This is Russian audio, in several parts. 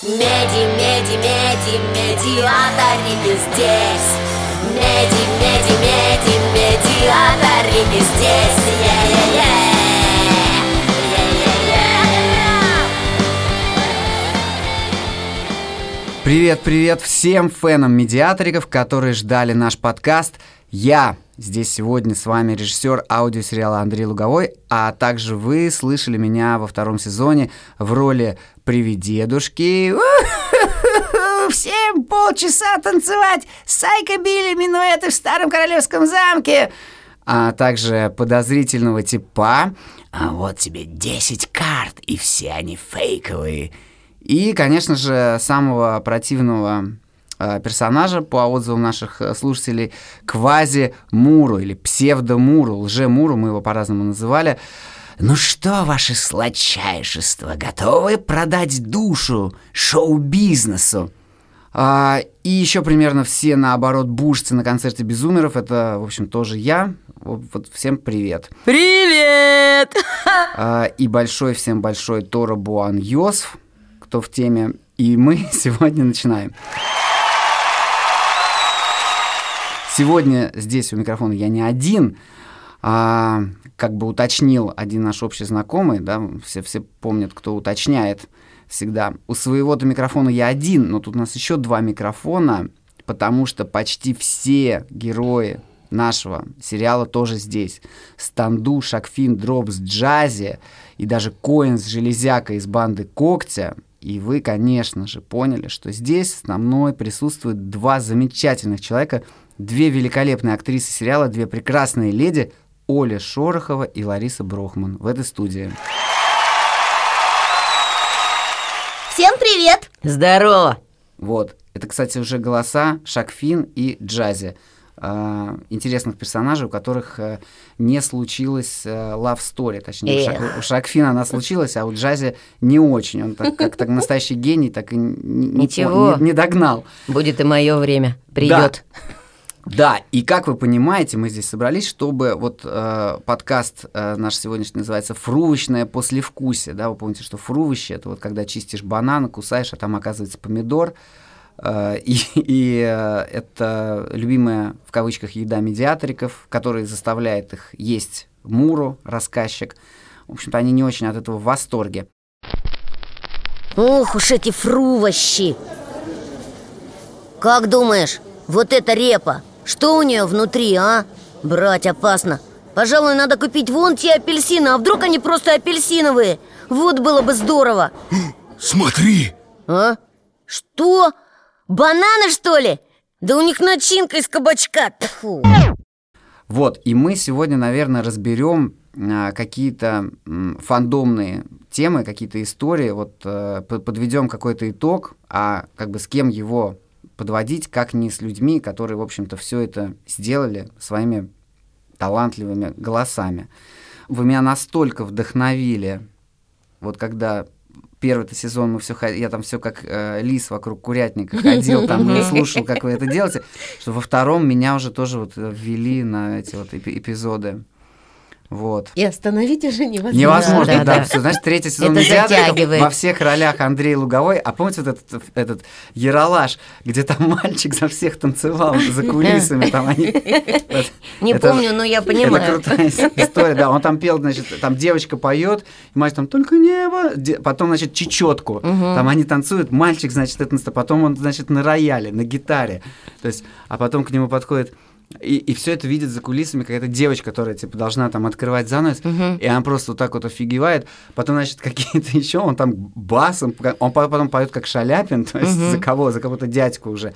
Меди, меди, меди, медиаторики здесь. Меди, меди, меди, медиаторики здесь. Yeah-yeah-yeah Привет, привет всем фенам медиаториков, которые ждали наш подкаст. Я здесь сегодня с вами режиссер аудиосериала Андрей Луговой, а также вы слышали меня во втором сезоне в роли привидедушки. Всем полчаса танцевать с Сайка-Билли минуэты в старом королевском замке. А также подозрительного типа. А вот тебе 10 карт, и все они фейковые. И, конечно же, самого противного э, персонажа по отзывам наших э, слушателей Квази-Муру или псевдо-Муру, лже-Муру, мы его по-разному называли. Ну что, ваше сладчайшество, готовы продать душу шоу-бизнесу? А, и еще примерно все, наоборот, бушцы на концерте Безумеров, это, в общем, тоже я. Вот, вот всем привет. Привет! А, и большой всем большой Тора Буан Йосф, кто в теме. И мы сегодня начинаем. Сегодня здесь у микрофона я не один, а как бы уточнил один наш общий знакомый, да, все, все помнят, кто уточняет всегда. У своего-то микрофона я один, но тут у нас еще два микрофона, потому что почти все герои нашего сериала тоже здесь. Станду, Шакфин, Дропс, Джази и даже Коин с Железяка из банды Когтя. И вы, конечно же, поняли, что здесь со мной присутствуют два замечательных человека, две великолепные актрисы сериала, две прекрасные леди, Оля Шорохова и Лариса Брохман в этой студии. Всем привет! Здорово! Вот. Это, кстати, уже голоса Шакфин и Джази. э, интересных персонажей, у которых э, не случилось э, love story. Точнее, у, Шак, у Шакфина она случилась, а у Джази не очень. Он так, как так настоящий гений, так и не, не Ничего. не- не догнал. Будет и мое время. Придет. Да, и как вы понимаете, мы здесь собрались, чтобы вот э, подкаст э, наш сегодняшний называется «Фрувочное послевкусие». Да, вы помните, что фрувище – это вот когда чистишь банан, кусаешь, а там оказывается помидор. Э, и и э, это любимая, в кавычках, еда медиаториков, который заставляет их есть Муру, рассказчик. В общем-то, они не очень от этого в восторге. Ох уж эти фрувощи Как думаешь, вот эта репа, что у нее внутри, а? Брать опасно Пожалуй, надо купить вон те апельсины А вдруг они просто апельсиновые? Вот было бы здорово Смотри! А? Что? Бананы, что ли? Да у них начинка из кабачка Тьфу. Вот, и мы сегодня, наверное, разберем а, какие-то фандомные темы, какие-то истории, вот э, подведем какой-то итог, а как бы с кем его подводить, как не с людьми, которые, в общем-то, все это сделали своими талантливыми голосами. Вы меня настолько вдохновили, вот когда первый-то сезон мы все я там все как э, лис вокруг курятника ходил, там и слушал, как вы это делаете, что во втором меня уже тоже вот э, ввели на эти вот эпи- эпизоды. Вот. И остановить уже невозможно. Невозможно, Да, да. да. Всё, знаешь, третий сезон Это затягивает. во всех ролях Андрей Луговой. А помните вот этот, этот Яралаш, где там мальчик за всех танцевал за кулисами? Там они... Не Это- помню, но я Это понимаю. крутая история, да. Он там пел, значит, там девочка поет, и мальчик там только небо, потом, значит, чечетку. Там они танцуют, мальчик, значит, это потом он, значит, на рояле, на гитаре. То есть, а потом к нему подходит и, все это видит за кулисами какая-то девочка, которая типа должна там открывать занавес, и она просто вот так вот офигевает. Потом, значит, какие-то еще, он там басом, он по- потом поет как Шаляпин, то есть за кого, за кого-то дядьку уже.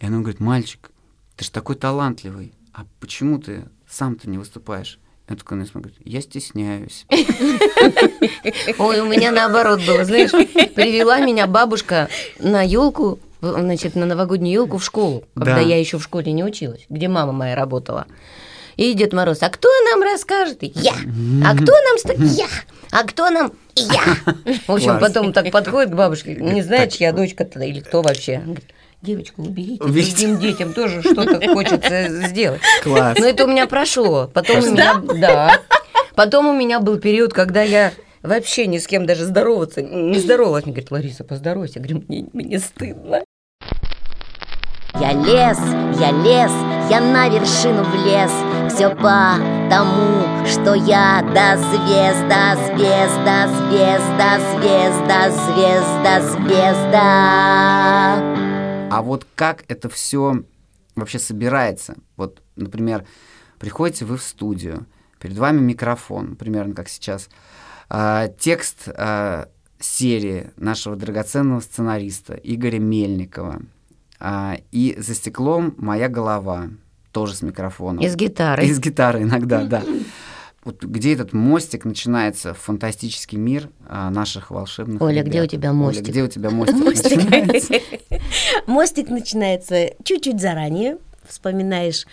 И она говорит, мальчик, ты же такой талантливый, а почему ты сам-то не выступаешь? Я такой на смотрю, говорит, я стесняюсь. Ой, у меня наоборот было, знаешь, привела меня бабушка на елку, значит, на новогоднюю елку в школу, когда Да. я еще в школе не училась, где мама моя работала. И Дед Мороз, а кто нам расскажет? Я. А кто нам... ста- Я. А кто нам... Я. В общем, Класс. потом так подходит к бабушке, не знает, чья дочка-то или кто вообще. Девочку, уберите, Уберите. другим детям тоже что-то хочется сделать. Класс. Но это у меня прошло. Потом у меня, да. Потом у меня был период, когда я Вообще ни с кем даже здороваться, не здоровалась. Мне говорит, Лариса, поздоровайся. Я говорю, мне, мне стыдно. Я лез, я лез, я на вершину влез Все потому, что я до звезда, звезда, звезда, звезда, звезда, звезда А вот как это все вообще собирается? Вот, например, приходите вы в студию, перед вами микрофон, примерно как сейчас, а, текст а, серии нашего драгоценного сценариста Игоря Мельникова – а, и за стеклом моя голова, тоже с микрофоном. Из гитары. Из гитары иногда, да. Вот где этот мостик начинается, фантастический мир а, наших волшебных Оля, ребят. где у тебя мостик? Оля, где у тебя мостик, начинается? Мостик начинается чуть-чуть заранее, вспоминаешь.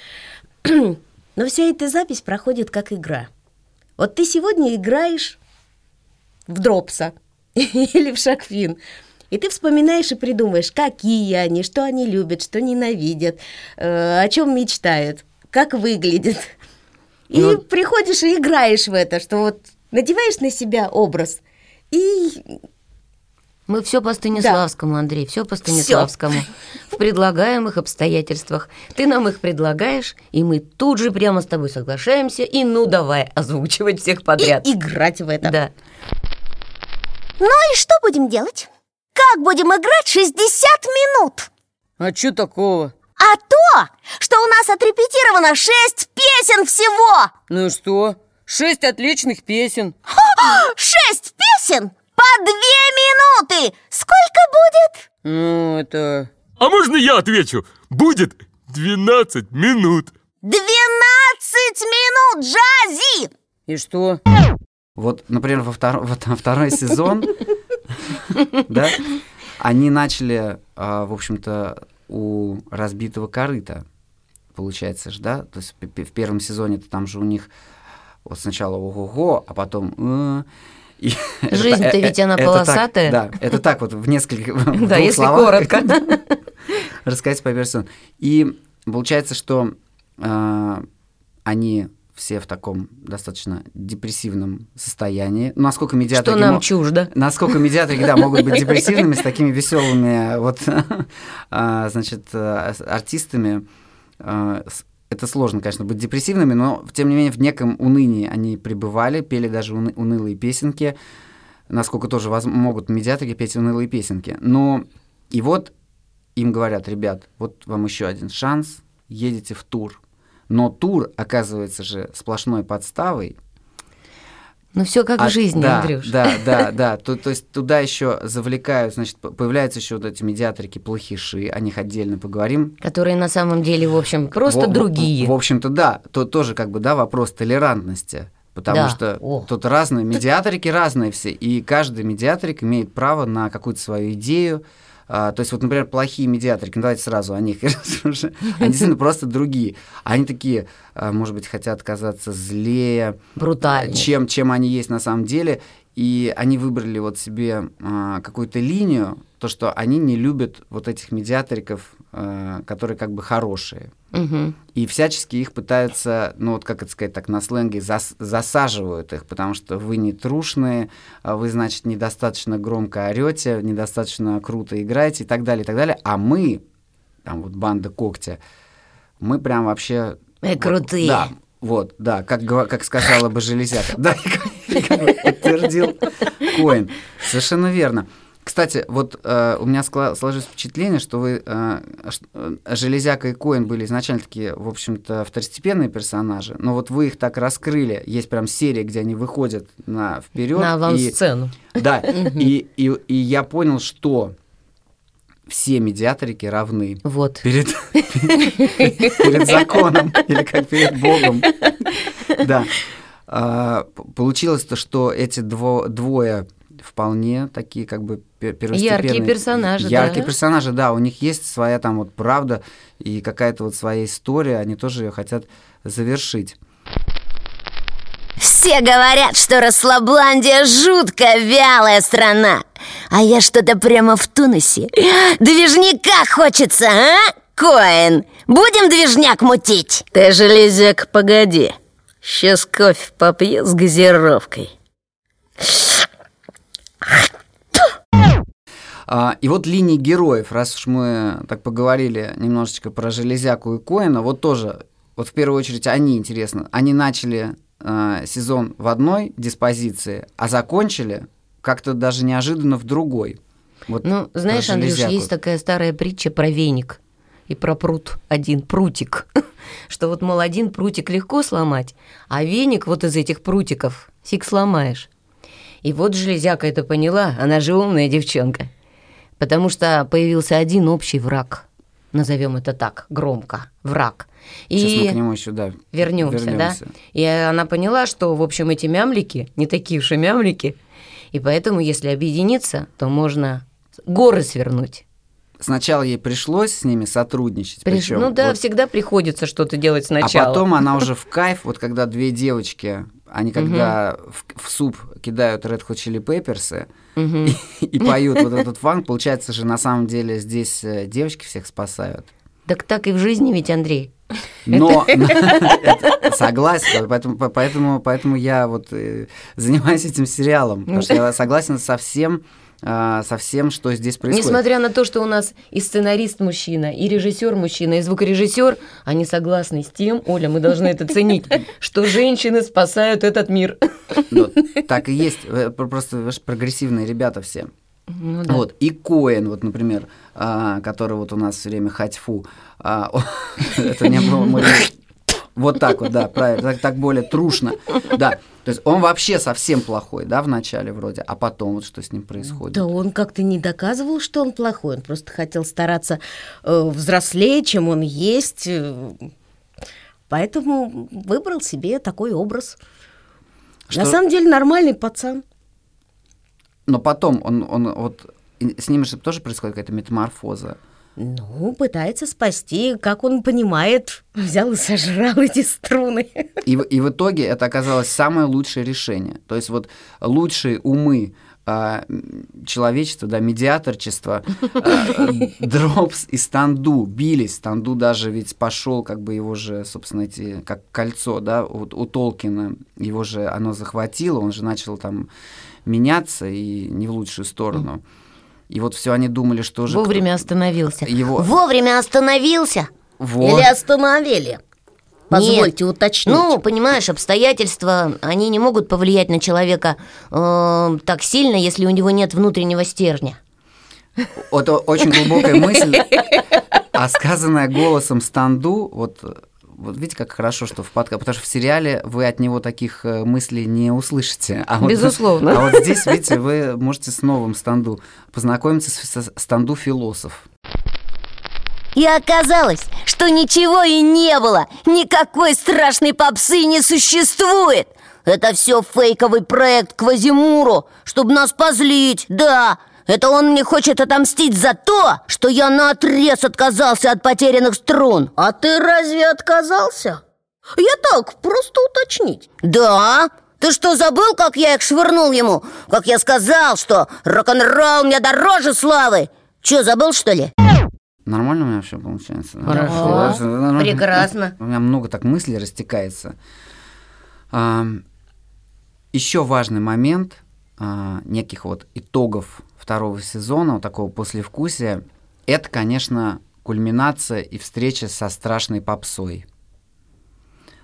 Но вся эта запись проходит как игра. Вот ты сегодня играешь в дропса или в шакфин. И ты вспоминаешь и придумаешь, какие они, что они любят, что ненавидят, э, о чем мечтают, как выглядят. И Ну- приходишь и играешь в это, что вот надеваешь на себя образ. И Мы все по Станиславскому, Андрей, все по Станиславскому. В предлагаемых обстоятельствах. Ты нам их предлагаешь, и мы тут же прямо с тобой соглашаемся, и ну давай озвучивать всех подряд. и играть в это. Да. Ну и что будем делать? Как будем играть 60 минут? А что такого? А то, что у нас отрепетировано 6 песен всего! Ну и что? Шесть отличных песен. 6 песен по 2 минуты! Сколько будет? Ну, это... А можно я отвечу? Будет 12 минут. 12 минут, Джази! И что? Вот, например, во, втор- во второй сезон, да, они начали, а, в общем-то, у разбитого корыта, получается же, да? То есть в первом сезоне там же у них вот сначала ого-го, а потом... э, и Жизнь-то э, ведь она это так, полосатая. Да, это так вот в нескольких в Да, если словах коротко. рассказать по сезону. И получается, что э, они все в таком достаточно депрессивном состоянии. Ну, Насколько медиаторы... Что нам мо- чуждо. Насколько медиаторы, да, могут быть депрессивными с такими веселыми вот, а, значит, э, артистами. С- Это сложно, конечно, быть депрессивными, но, тем не менее, в неком унынии они пребывали, пели даже уны- унылые песенки, насколько тоже воз- могут медиаторы петь унылые песенки. Но и вот им говорят, ребят, вот вам еще один шанс, едете в тур. Но тур оказывается же сплошной подставой, Ну все как а, в жизни, да, Андрюш. Да, да, да. То, то есть туда еще завлекают, значит, появляются еще вот эти медиаторики плохиши, о них отдельно поговорим. Которые на самом деле, в общем, просто в- другие. В, общем-то, да, то тоже как бы, да, вопрос толерантности. Потому Да. что О. тут разные, медиаторики разные все, и каждый медиаторик имеет право на какую-то свою идею. А, то есть, вот, например, плохие медиаторики, ну, давайте сразу о них. Они действительно просто другие. Они такие, а, может быть, хотят казаться злее, Брутальные. чем, чем они есть на самом деле. И они выбрали вот себе а, какую-то линию, то, что они не любят вот этих медиаториков, а, которые как бы хорошие. Мгм. И всячески их пытаются, ну вот как это сказать так на сленге, зас- засаживают их, потому что вы не трушные, а вы, значит, недостаточно громко орете, недостаточно круто играете и так далее, и так далее. А мы, там вот банда когтя, мы прям вообще... Мы вот, крутые. Да, вот, да, как, как сказала бы Железяка. Да, подтвердил Коин. Совершенно верно. Кстати, вот э, у меня сложилось впечатление, что вы э, э, Железяка и Коин были изначально такие, в общем-то, второстепенные персонажи, но вот вы их так раскрыли. Есть прям серия, где они выходят на вперед. На и, авансцену. да, и, и, и я понял, что все медиаторики равны Вот. перед, перед законом или как перед Богом. Да. А, Получилось то, что эти дво- двое вполне такие как бы пе- первостепенные. Яркие персонажи, Яркие да. персонажи, да. У них есть своя там вот правда и какая-то вот своя история. Они тоже ее хотят завершить. Все говорят, что Расслабландия жутко вялая страна А я что-то прямо в тонусе Движняка хочется, а? Коин, будем движняк мутить? Ты, железяк, погоди Сейчас кофе попью с газировкой А, и вот линии героев, раз уж мы так поговорили немножечко про Железяку и Коина, вот тоже, вот в первую очередь они, интересно, они начали э, сезон в одной диспозиции, а закончили как-то даже неожиданно в другой. Вот Ну, знаешь, Андрюш, есть такая старая притча про веник и про прут, один прутик. Что вот, мол, один прутик легко сломать, а веник вот из этих прутиков фиг сломаешь. И вот железяка это поняла, она же умная девчонка. Потому что появился один общий враг. Назовем это так, громко, враг. Сейчас мы к нему еще, да, вернемся, вернемся. да? И она поняла, что, в общем, эти мямлики не такие уж и мямлики, и поэтому, если объединиться, то можно горы свернуть. Сначала ей пришлось с ними сотрудничать. Приш- причем Ну да, вот всегда приходится что-то делать сначала. А потом она уже в кайф, вот когда две девочки, они когда в, в суп кидают Red Hot Chili Peppers и, и поют вот этот фанк, получается же на самом деле здесь э, девочки всех спасают. Так так и в жизни ведь, Андрей. Но согласен, поэтому, по- поэтому, поэтому я вот э, занимаюсь этим сериалом, потому что я согласен со всем, а, со всем, что здесь происходит. Несмотря на то, что у нас и сценарист мужчина, и режиссер мужчина, и звукорежиссер, они согласны с тем, Оля, мы должны это ценить, что женщины спасают этот мир. Ну, так и есть. Про- Просто прогрессивные ребята все. Ну да. Вот. И Коэн, вот, например, а, который вот у нас все время хатьфу. а, это не было Вот так вот, да, правильно. Так, так более трушно. Да. То есть он вообще совсем плохой, да, в начале вроде, а потом вот что с ним происходит. Да он как-то не доказывал, что он плохой. Он просто хотел стараться э, взрослее, чем он есть. э, Поэтому выбрал себе такой образ. Что- На самом деле нормальный пацан. Но потом он, он вот с ним же тоже происходит какая-то метаморфоза. Ну, пытается спасти, как он понимает. Взял и сожрал эти струны. И, и в итоге это оказалось самое лучшее решение. То есть вот лучшие умы а, человечества, да, медиаторчества, а, Дропс и Станду бились. Станду даже ведь пошел, как бы его же, собственно, эти, как кольцо, да, вот у Толкина, его же оно захватило, он же начал там меняться и не в лучшую сторону. И вот все они думали, что же... Вовремя остановился. Его... Вовремя остановился. Вот. Или остановили. Позвольте Нет. уточнить. Ну, понимаешь, обстоятельства, они не могут повлиять на человека э, так сильно, если у него нет внутреннего стержня. Это очень глубокая мысль, а сказанная голосом Станду, вот, вот видите, как хорошо, что в подкасте, потому что в сериале вы от него таких э, мыслей не услышите. А вот- Безусловно. а вот здесь, видите, вы можете с новым Станду познакомиться с, со Станду философ. И оказалось, что ничего и не было. Никакой страшной попсы не существует. Это все фейковый проект Квазимуру, чтобы нас позлить, да. Это он мне хочет отомстить за то, что я наотрез отказался от потерянных струн. А ты разве отказался? Я так, просто уточнить. Да? Ты что, забыл, как я их швырнул ему? Как я сказал, что рок-н-ролл мне дороже славы? Че, забыл, что ли? Нормально у меня все получается? Хорошо. Хорошо, нормально. Прекрасно. У меня много так мыслей растекается. еще важный момент а, неких вот итогов второго сезона, вот такого послевкусия, это, конечно, кульминация и встреча со страшной попсой.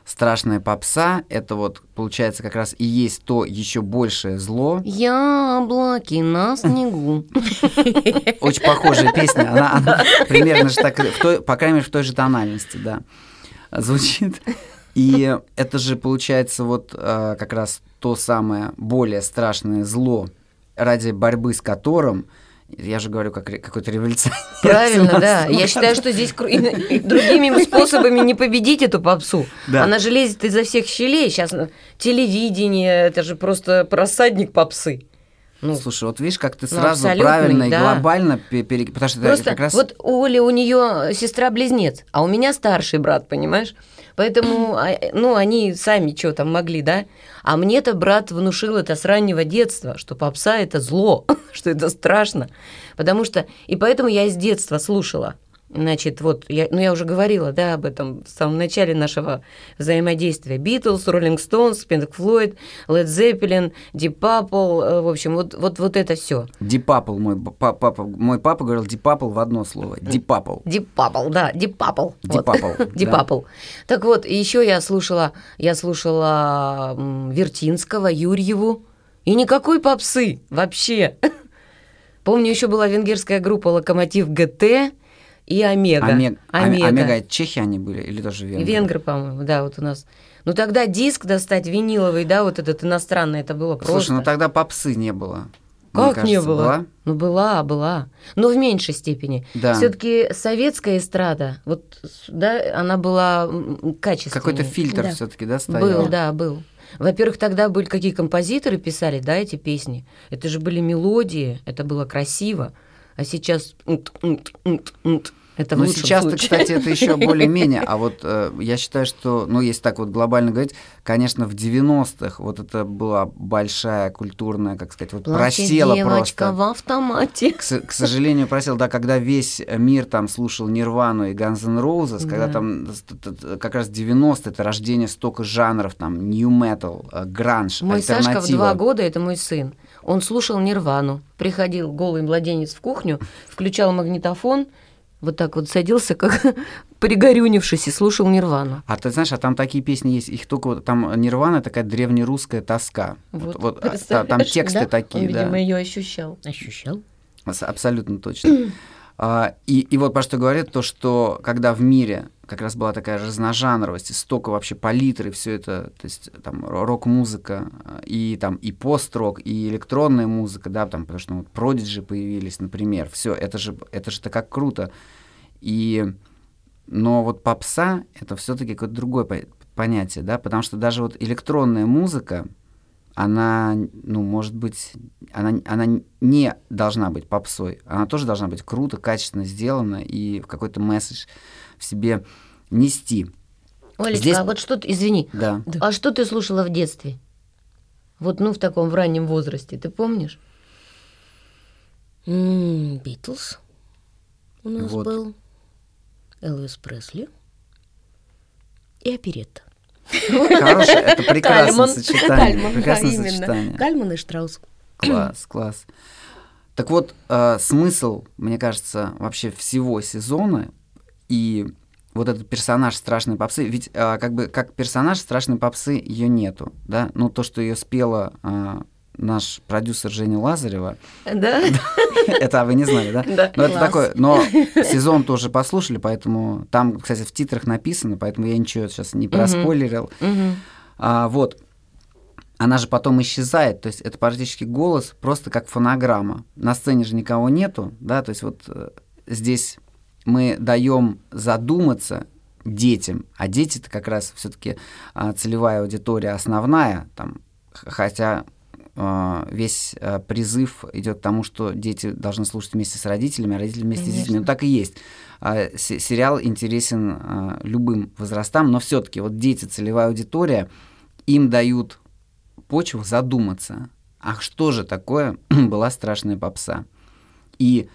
Страшная попса – это вот, получается, как раз и есть то еще большее зло, Яблоки на снегу. Очень похожая песня. Она, она примерно же так, в той, по крайней мере, в той же тональности, да, звучит. И это же получается вот э, как раз то самое более страшное зло, ради борьбы с которым, я же говорю, как какой-то революционер. Правильно, да. Я считаю, что здесь другими способами не победить эту попсу. Да. Она же лезет изо всех щелей. Сейчас телевидение, это же просто просадник попсы. Ну, Слушай, вот видишь, как ты Ну, сразу абсолютный, правильно и да. глобально пе- пере- Потому что это Просто как раз... вот у Оли, у нее сестра-близнец, а у меня старший брат, понимаешь? Поэтому, а, ну, они сами что там могли, да? А мне-то брат внушил это с раннего детства, что попса – это зло, что это страшно. Потому что, и поэтому я с детства слушала Значит, вот, я, ну, я уже говорила, да, об этом в самом начале нашего взаимодействия. Битлз, Роллинг Стоунс, Pink Floyd, Led Zeppelin, Deep Purple, э, в общем, вот, вот, вот это все. Deep Purple, мой папа, мой папа говорил Deep Purple в одно слово. Deep Purple. Deep Purple, да, Deep Purple. Deep Purple, Deep да. Purple. Так вот, еще я слушала, я слушала Вертинского, Юрьеву, и никакой попсы вообще. Помню, еще была венгерская группа «Локомотив ГТ», и Омега. Омег- Омега. Омега это чехи они были или тоже венгры? Венгры, по-моему, да, вот у нас. Ну тогда диск достать виниловый, да, вот этот иностранный, это было просто. Слушай, ну тогда попсы не было. Мне Как не кажется, было? была? Ну была, была. Но в меньшей степени. Да. Все-таки советская эстрада, вот, да, она была м, качественней. Какой-то фильтр Да. все-таки, да, стоял? Был, да, был. Во-первых, тогда были какие композиторы писали, да, эти песни. Это же были мелодии, это было красиво. А сейчас это Ну, случае. кстати, это еще более-менее. А вот э, я считаю, что, ну, если так вот глобально говорить, конечно, в 90-х вот это была большая культурная, как сказать, вот Плачет просела просто. в автомате. К, к сожалению, просел, да, когда весь мир там слушал Нирвану и Guns N' Roses, когда Да. там с- т- т- как раз 90 это рождение столько жанров, там, new metal, э, гранж, Мой Сашка в два года, это мой сын, он слушал Нирвану. Приходил голый младенец в кухню, включал магнитофон, вот так вот садился, как пригорюнившись, и слушал Нирвану. А ты знаешь, а там такие песни есть, их только вот- там Нирвана такая древнерусская тоска. Вот, вот, а, та- там тексты да? такие, Он, да. видимо, ее ощущал. Ощущал? Абсолютно точно. А, И, и вот про что говорит, то, что когда в мире как раз была такая разножанровость, и столько вообще палитры, все это, то есть там ро- рок-музыка, и там и пост-рок, и электронная музыка, да, там, потому что ну, вот продиджи появились, например, все, это же, это же так круто. И, но вот попса — это все-таки какое-то другое по- понятие, да, потому что даже вот электронная музыка, она, ну, может быть, она, она не должна быть попсой. Она тоже должна быть круто, качественно сделана и какой-то месседж в себе нести. Олечка, Здесь- а вот что ты, извини, Да. а что ты слушала в детстве? Вот, ну, в таком в раннем возрасте, ты помнишь? Битлз у нас Вот. был, Элвис Пресли и оперетта. Хорошее, это прекрасное сочетание. Прекрасное сочетание. Кальман и Штраус. Класс, класс. Так вот, э, смысл, мне кажется, вообще всего сезона и вот этот персонаж страшной попсы, ведь э, как бы как персонаж страшной попсы ее нету, да? Ну то, что ее спела э, наш продюсер Женя Лазарева, Да? это вы не знали, да? Да. Но это такое, но сезон тоже послушали, поэтому там, кстати, в титрах написано, поэтому я ничего сейчас не проспойлерил. А, вот. Она же потом исчезает, то есть это практически голос, просто как фонограмма. На сцене же никого нету, да, то есть вот э, здесь мы даем задуматься детям, а дети это как раз все-таки целевая аудитория основная, там, хотя весь э, призыв идет к тому, что дети должны слушать вместе с родителями, а родители вместе с детьми. Ну так и есть. А, се- сериал интересен а, любым возрастам, но все-таки вот дети, целевая аудитория, им дают почву задуматься, а что же такое была страшная попса. И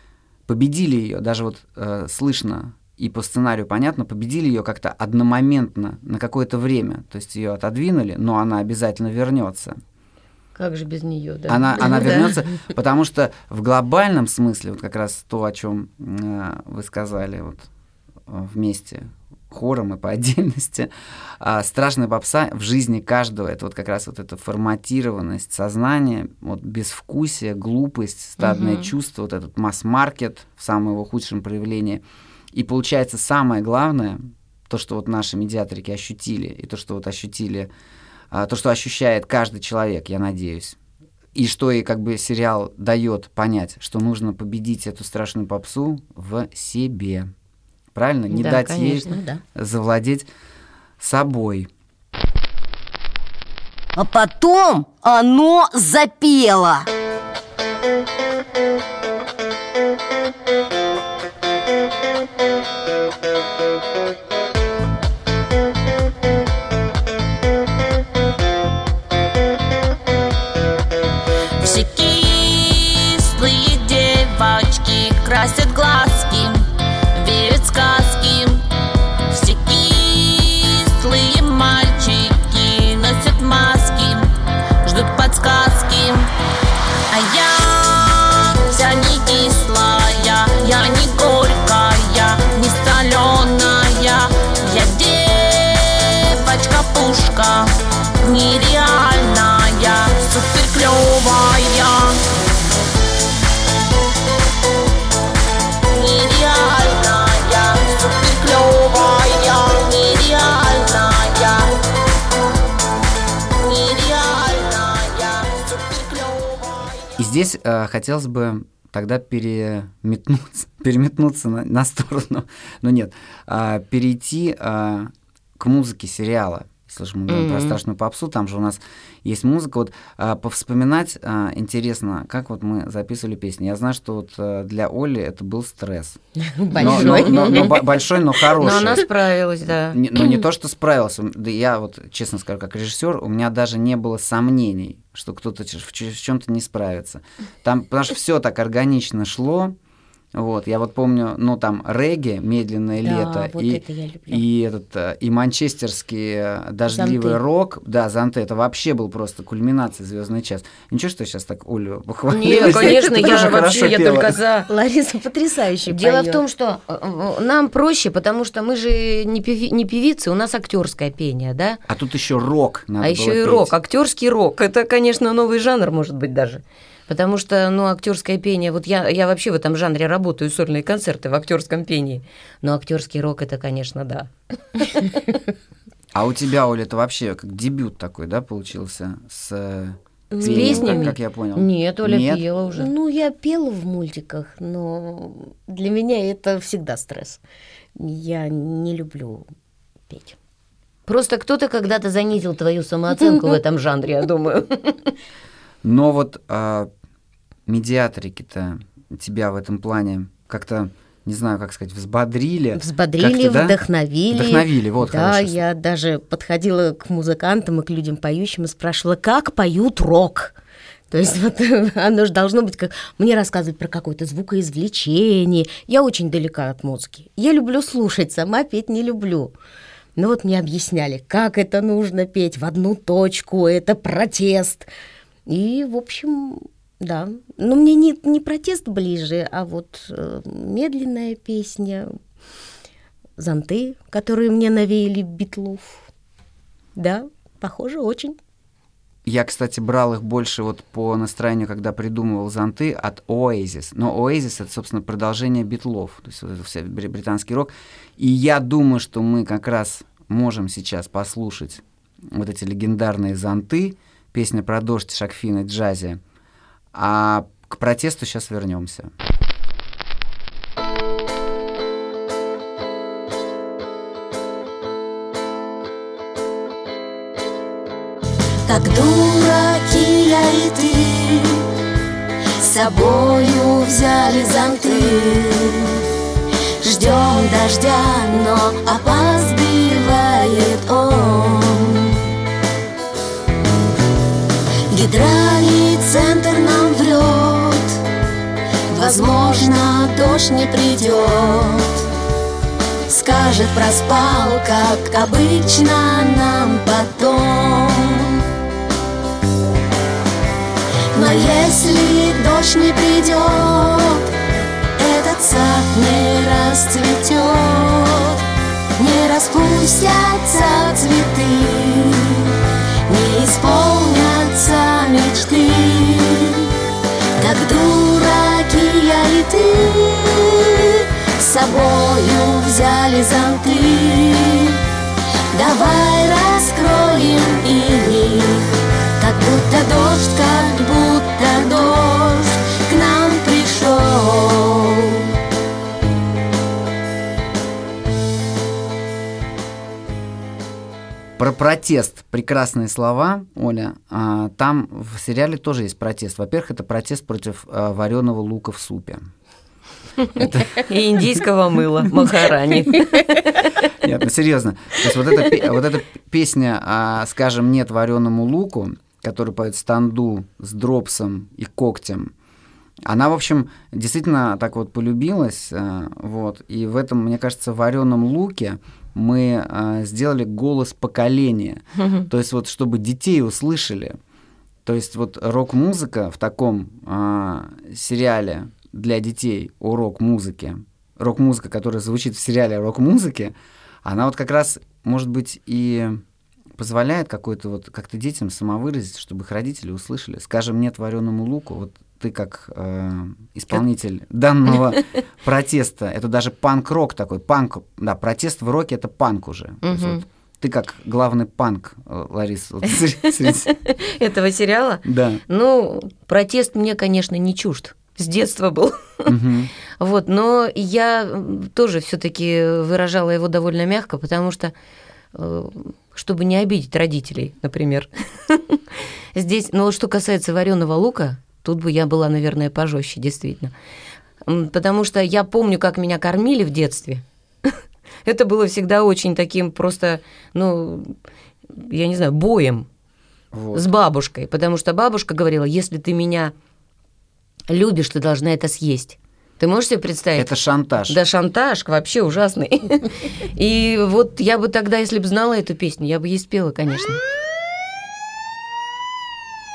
победили ее, даже вот э, слышно и по сценарию понятно, победили ее как-то одномоментно на какое-то время. То есть ее отодвинули, но она обязательно вернется. Как же без нее, да? Она, она вернется, потому что в глобальном смысле, вот как раз то, о чем э, вы сказали вот, э, вместе хором и по отдельности, а, страшная попса в жизни каждого, это вот как раз вот эта форматированность сознания, вот безвкусие, глупость, стадное Мгм. чувство, вот этот масс-маркет в самом его худшем проявлении. И получается самое главное, то, что вот наши медиаторики ощутили, и то, что вот ощутили, то, что ощущает каждый человек, я надеюсь, и что и как бы сериал дает понять, что нужно победить эту страшную попсу в себе. Правильно? Не Да, дать конечно. Ей да. завладеть собой. А потом оно запело. Все здесь э, хотелось бы тогда переметнуться, переметнуться на, на сторону, но нет, а, перейти а, к музыке сериала. Если же мы говорим mm-hmm. про страшную попсу, там же у нас есть музыка. Вот а, повспоминать а, интересно, как вот мы записывали песни. Я знаю, что вот а, для Оли это был стресс. Большой. Но, но, но, но, большой, но хороший. Но она справилась, да. Не, но не то, что справилась. Да я вот, честно скажу, как режиссер, у меня даже не было сомнений, что кто-то в чем-то не справится. Там, потому что все так органично шло. Вот, я вот помню, ну там регги, медленное Да, лето, вот и, это я люблю. и этот э, и манчестерский э, дождливый Зонты. рок, да, Занте, это вообще был просто кульминация Звездный час. Ничего, что я сейчас так Олю похвалила. Нет, конечно, я тоже вообще, я пела. только за. Лариса потрясающе Дело в том, что э, нам проще, потому что мы же не, певи- не певицы, у нас актерское пение, да? А тут еще рок надо а еще и петь. рок, актерский рок. Это, конечно, новый жанр, может быть, даже. Потому что, ну, актерское пение, вот я, я вообще в этом жанре работаю, сольные концерты в актерском пении. Но актерский рок это, конечно, да. А у тебя, Оля, это вообще как дебют такой, да, получился с, э, С пением, песнями? Как, как я понял. Нет, Оля Нет? пела уже. Ну, я пела в мультиках, но для меня это всегда стресс. Я не люблю петь. Просто кто-то когда-то занизил твою самооценку в этом жанре, я думаю. Но вот а, медиаторики-то тебя в этом плане как-то, не знаю, как сказать, взбодрили. Взбодрили, да? вдохновили. Вдохновили, вот Да, я даже подходила к музыкантам и к людям поющим и спрашивала, как поют рок. То есть вот оно же должно быть как... Мне рассказывают про какое-то звукоизвлечение. Я очень далека от музыки. Я люблю слушать, сама петь не люблю. Ну вот мне объясняли, как это нужно петь в одну точку, это протест. И, в общем, да. Но мне не, не протест ближе, а вот э, медленная песня, зонты, которые мне навеяли битлов. Да, похоже, очень. Я, кстати, брал их больше вот по настроению, когда придумывал зонты от Oasis. Но Oasis — это, собственно, продолжение битлов, то есть вот вся бри- британский рок. И я думаю, что мы как раз можем сейчас послушать вот эти легендарные зонты, песня про дождь Шакфина Джази. А к протесту сейчас вернемся. Как дураки я и ты С собою взяли зонты Ждем дождя, но опаздывает Возможно, дождь не придет Скажет, проспал, как обычно нам потом. Но если дождь не придет Этот сад не расцветет Не распустятся цветы Не исполнятся мечты. Как дураки я и ты С собою взяли зонты Давай раскроем их Как будто дождь, как будто дождь К нам пришел Про протест прекрасные слова, Оля. А, там в сериале тоже есть протест. Во-первых, это протест против вареного лука в супе. И индийского мыла Махарани. Нет, ну серьезно. То есть вот эта, вот эта песня, а, скажем, нет вареному луку, который поет станду с дропсом и когтем, она, в общем, действительно так вот полюбилась. а, Вот. И в этом, мне кажется, вареном луке мы а, сделали голос поколения. То есть вот, чтобы детей услышали. То есть вот рок-музыка в таком а, сериале для детей о рок-музыке, рок-музыка, которая звучит в сериале о рок-музыке, она вот как раз, может быть, и позволяет какой-то вот как-то детям самовыразить, чтобы их родители услышали. Скажем, нет вареному луку, вот ты как э, исполнитель данного протеста, это даже панк-рок такой, панк, да, протест в роке это панк уже. Ты как главный панк, э, Лариса, вот Этого сериала? Да. Ну, протест мне, конечно, не чужд. С детства был. Мгм. Вот, но я тоже все-таки выражала его довольно мягко, потому что, э, чтобы не обидеть родителей, например. Здесь, ну, вот что касается вареного лука, тут бы я была, наверное, пожестче, действительно. Потому что я помню, как меня кормили в детстве. Это было всегда очень таким просто, ну, я не знаю, боем Вот. с бабушкой, потому что бабушка говорила, если ты меня любишь, ты должна это съесть. Ты можешь себе представить? Это шантаж. Да, шантаж вообще ужасный. И вот я бы тогда, если бы знала эту песню, я бы ей спела, конечно.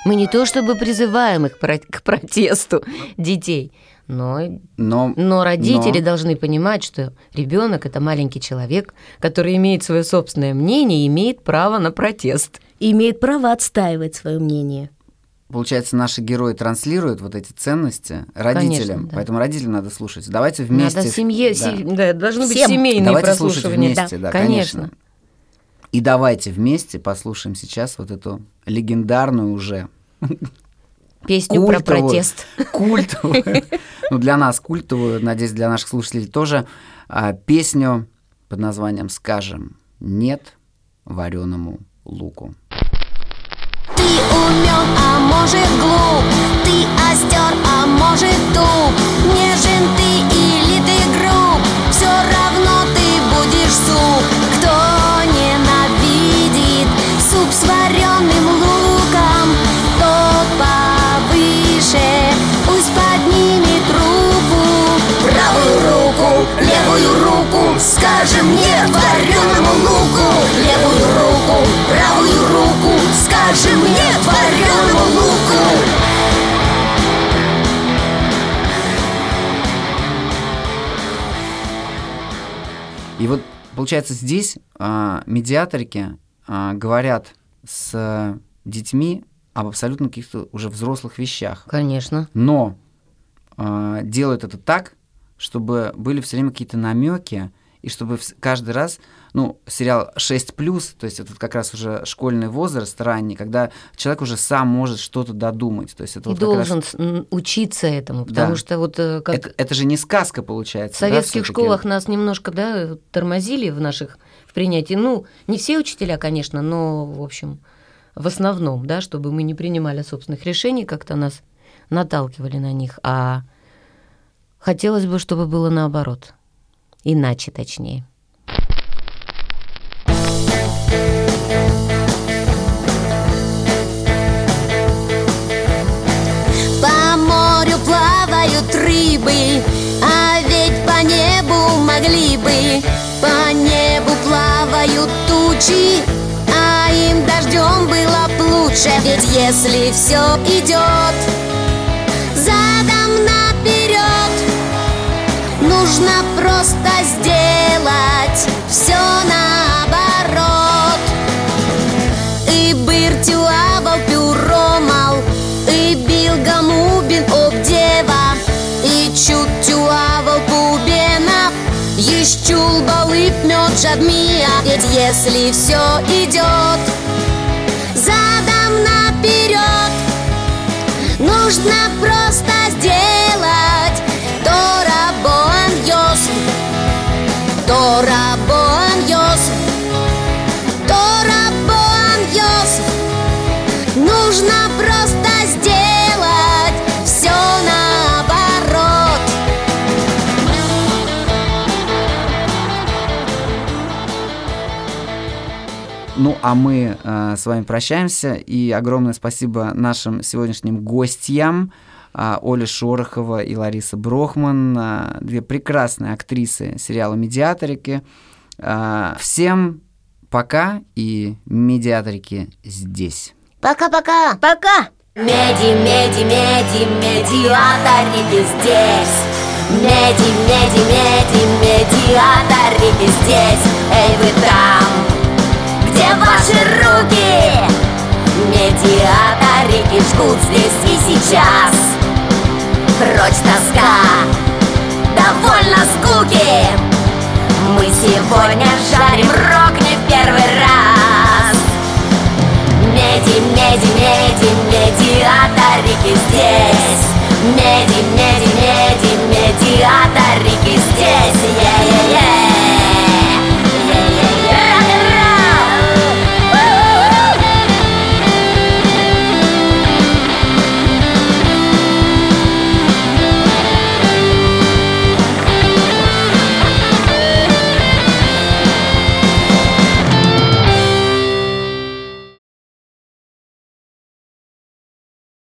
Мы не то чтобы призываем их к протесту детей, но, Но, но родители но- должны понимать, что ребенок это маленький человек, который имеет свое собственное мнение и имеет право на протест. И имеет право отстаивать свое мнение. Получается, наши герои транслируют вот эти ценности родителям, Конечно, да. поэтому родителям надо слушать. Давайте вместе. Надо семье, да. се- да, должны быть Всем. семейные Давайте слушать прослушивания. вместе, да, конечно. конечно. И давайте вместе послушаем сейчас вот эту легендарную уже Песню про культовую, протест. культовую, ну для нас культовую, надеюсь, для наших слушателей тоже, а, песню под названием «Скажем нет вареному луку». Умен, а может глуп. Ты остер, а может туп Нежен ты или ты груб Все равно ты будешь суп. Кто ненавидит суп с вареным луком Тот повыше Пусть поднимет руку. Правую руку, левую руку Скажем нет вареному луку. Левую руку, правую руку Скажем нет И вот, получается, здесь а, медиаторики а, говорят с детьми об абсолютно каких-то уже взрослых вещах. Конечно. но а, делают это так, чтобы были все время какие-то намеки, и чтобы каждый раз, ну, сериал 6 то есть это как раз уже школьный возраст ранний, когда человек уже сам может что-то додумать. То есть это И вот раз- должен м, учиться этому, потому Да. что вот э, как это, это же не сказка получается. в да, советских всё-таки? школах нас немножко, да, тормозили в наших в принятии. Ну, не все учителя, конечно, но, в общем, в основном, да, чтобы мы не принимали собственных решений, как-то нас наталкивали на них. А хотелось бы, чтобы было наоборот. Иначе, точнее. Плавают рыбы, а ведь по небу могли бы. По небу плавают тучи, а им дождем было б лучше. Ведь если все идет задом наперед, нужно Ищул балык мед жадмия Ведь если все идет задом наперед Нужно просто сделать Торабоан Йосф Торабоан а мы э, с вами прощаемся. И огромное спасибо нашим сегодняшним гостям. а, Оля Шорохова и Лариса Брохман, а, две прекрасные актрисы сериала «Медиаторики». А, Всем пока, и «Медиаторики» здесь. Пока-пока. Пока! Меди, меди, меди, медиаторики здесь Меди, меди, меди, медиаторики здесь Эй, вы там, где ваши руки? Медиаторики жгут здесь и сейчас. Прочь тоска, довольно скуки. Мы сегодня жарим рок не в первый раз. Меди, меди, меди, медиаторики здесь. Меди, меди, меди, медиаторики здесь.